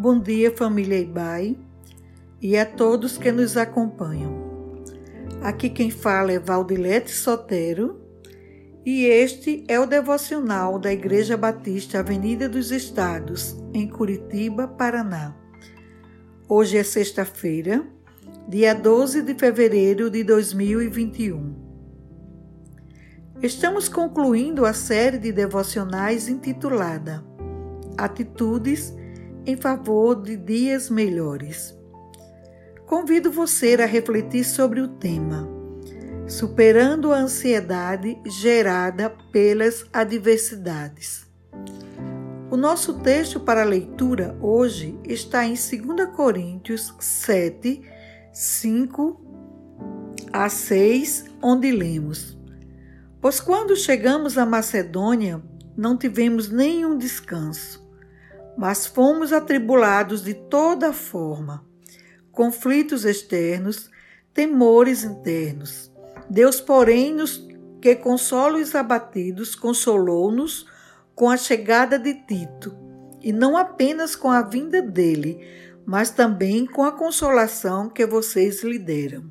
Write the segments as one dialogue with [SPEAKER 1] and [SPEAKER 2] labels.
[SPEAKER 1] Bom dia, família Ibai, e a todos que nos acompanham. Aqui quem fala é Valdilete Sotero, e este é o devocional da Igreja Batista Avenida dos Estados, em Curitiba, Paraná. Hoje é sexta-feira, dia 12 de fevereiro de 2021. Estamos concluindo a série de devocionais intitulada Atitudes em favor de dias melhores. Convido você a refletir sobre o tema Superando a ansiedade gerada pelas adversidades. O nosso texto para leitura hoje está em 2 Coríntios 7, 5 a 6, onde lemos: Pois quando chegamos à Macedônia, não tivemos nenhum descanso, mas fomos atribulados de toda forma, conflitos externos, temores internos. Deus, porém, nos que consola os abatidos, consolou-nos com a chegada de Tito, e não apenas com a vinda dele, mas também com a consolação que vocês lhe deram.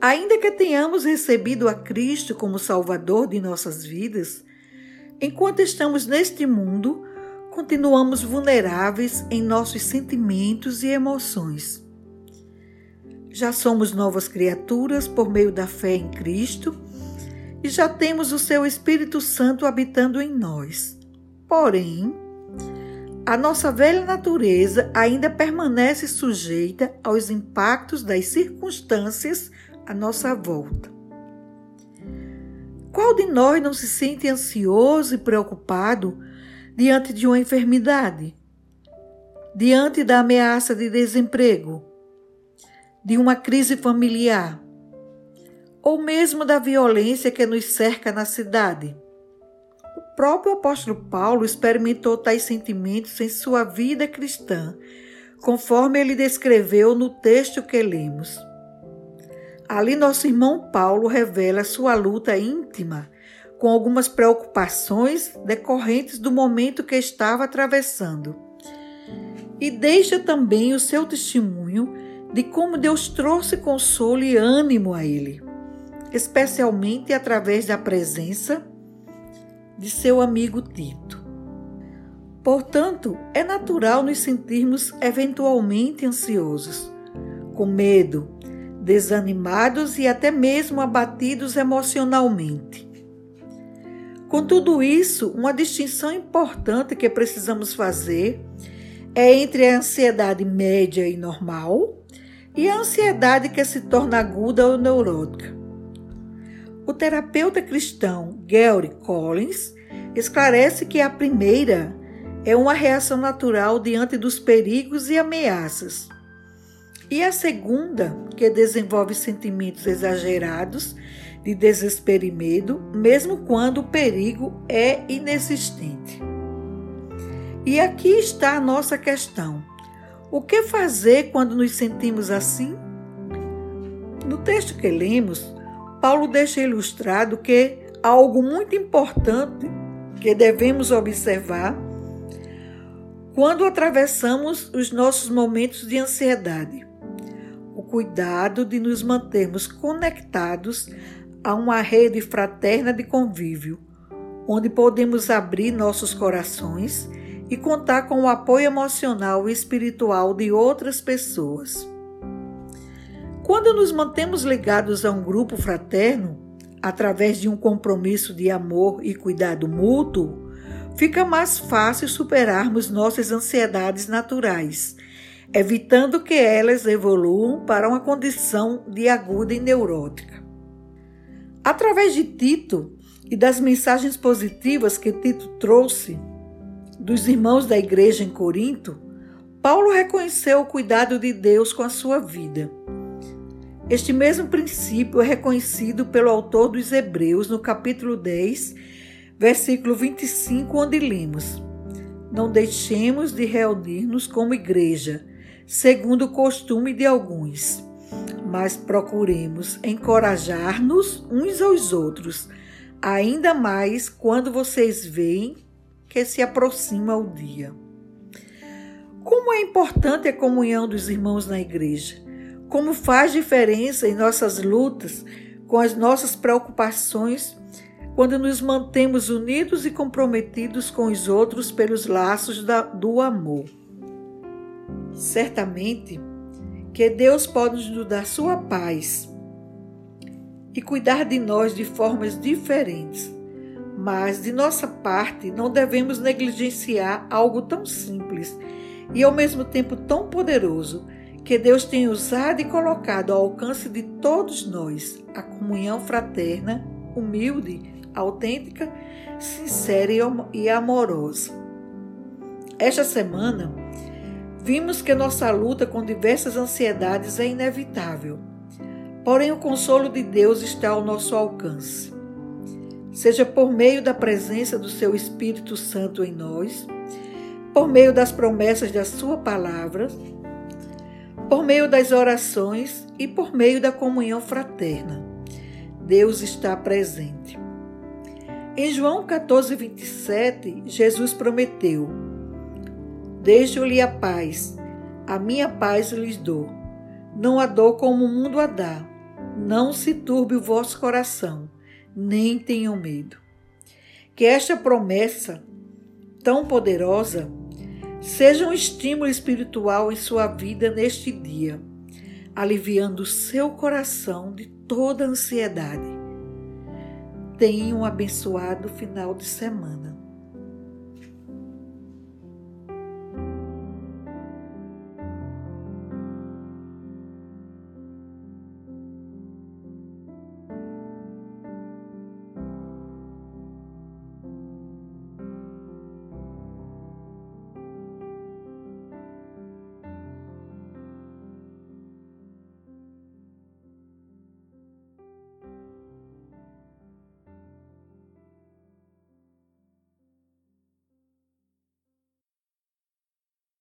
[SPEAKER 1] Ainda que tenhamos recebido a Cristo como Salvador de nossas vidas, enquanto estamos neste mundo, continuamos vulneráveis em nossos sentimentos e emoções. Já somos novas criaturas por meio da fé em Cristo e já temos o seu Espírito Santo habitando em nós. Porém, a nossa velha natureza ainda permanece sujeita aos impactos das circunstâncias à nossa volta. Qual de nós não se sente ansioso e preocupado diante de uma enfermidade? Diante da ameaça de desemprego? De uma crise familiar? Ou mesmo da violência que nos cerca na cidade? O próprio apóstolo Paulo experimentou tais sentimentos em sua vida cristã, conforme ele descreveu no texto que lemos. Ali, nosso irmão Paulo revela sua luta íntima com algumas preocupações decorrentes do momento que estava atravessando. E deixa também o seu testemunho de como Deus trouxe consolo e ânimo a ele, especialmente através da presença de seu amigo Tito. Portanto, é natural nos sentirmos eventualmente ansiosos, com medo, desanimados e até mesmo abatidos emocionalmente. Com tudo isso, uma distinção importante que precisamos fazer é entre a ansiedade média e normal e a ansiedade que se torna aguda ou neurótica. O terapeuta cristão Gary Collins esclarece que a primeira é uma reação natural diante dos perigos e ameaças e a segunda, que desenvolve sentimentos exagerados de desespero e medo, mesmo quando o perigo é inexistente. E aqui está a nossa questão. O que fazer quando nos sentimos assim? No texto que lemos, Paulo deixa ilustrado que algo muito importante que devemos observar quando atravessamos os nossos momentos de ansiedade cuidado de nos mantermos conectados a uma rede fraterna de convívio, onde podemos abrir nossos corações e contar com o apoio emocional e espiritual de outras pessoas. Quando nos mantemos ligados a um grupo fraterno, através de um compromisso de amor e cuidado mútuo, fica mais fácil superarmos nossas ansiedades naturais evitando que elas evoluam para uma condição de aguda e neurótica. Através de Tito e das mensagens positivas que Tito trouxe dos irmãos da igreja em Corinto, Paulo reconheceu o cuidado de Deus com a sua vida. Este mesmo princípio é reconhecido pelo autor dos Hebreus no capítulo 10, versículo 25, onde lemos: Não deixemos de reunir-nos como igreja, segundo o costume de alguns, mas procuremos encorajar-nos uns aos outros, ainda mais quando vocês veem que se aproxima o dia. Como é importante a comunhão dos irmãos na igreja. Como faz diferença em nossas lutas, com as nossas preocupações, quando nos mantemos unidos e comprometidos com os outros pelos laços da, do amor. Certamente que Deus pode nos dar sua paz e cuidar de nós de formas diferentes. Mas, de nossa parte, não devemos negligenciar algo tão simples e ao mesmo tempo tão poderoso que Deus tem usado e colocado ao alcance de todos nós a comunhão fraterna, humilde, autêntica, sincera e amorosa. Esta semana, vimos que nossa luta com diversas ansiedades é inevitável Porém, o consolo de Deus está ao nosso alcance. Seja por meio da presença do seu Espírito Santo em nós, por meio das promessas da Sua palavra, por meio das orações e por meio da comunhão fraterna. Deus está presente. Em João 14, 27, Jesus prometeu: Deixo-lhe a paz, a minha paz lhes dou. Não a dou como o mundo a dá. Não se turbe o vosso coração, nem tenham medo. Que esta promessa tão poderosa seja um estímulo espiritual em sua vida neste dia, aliviando seu coração de toda ansiedade. Tenha um abençoado final de semana.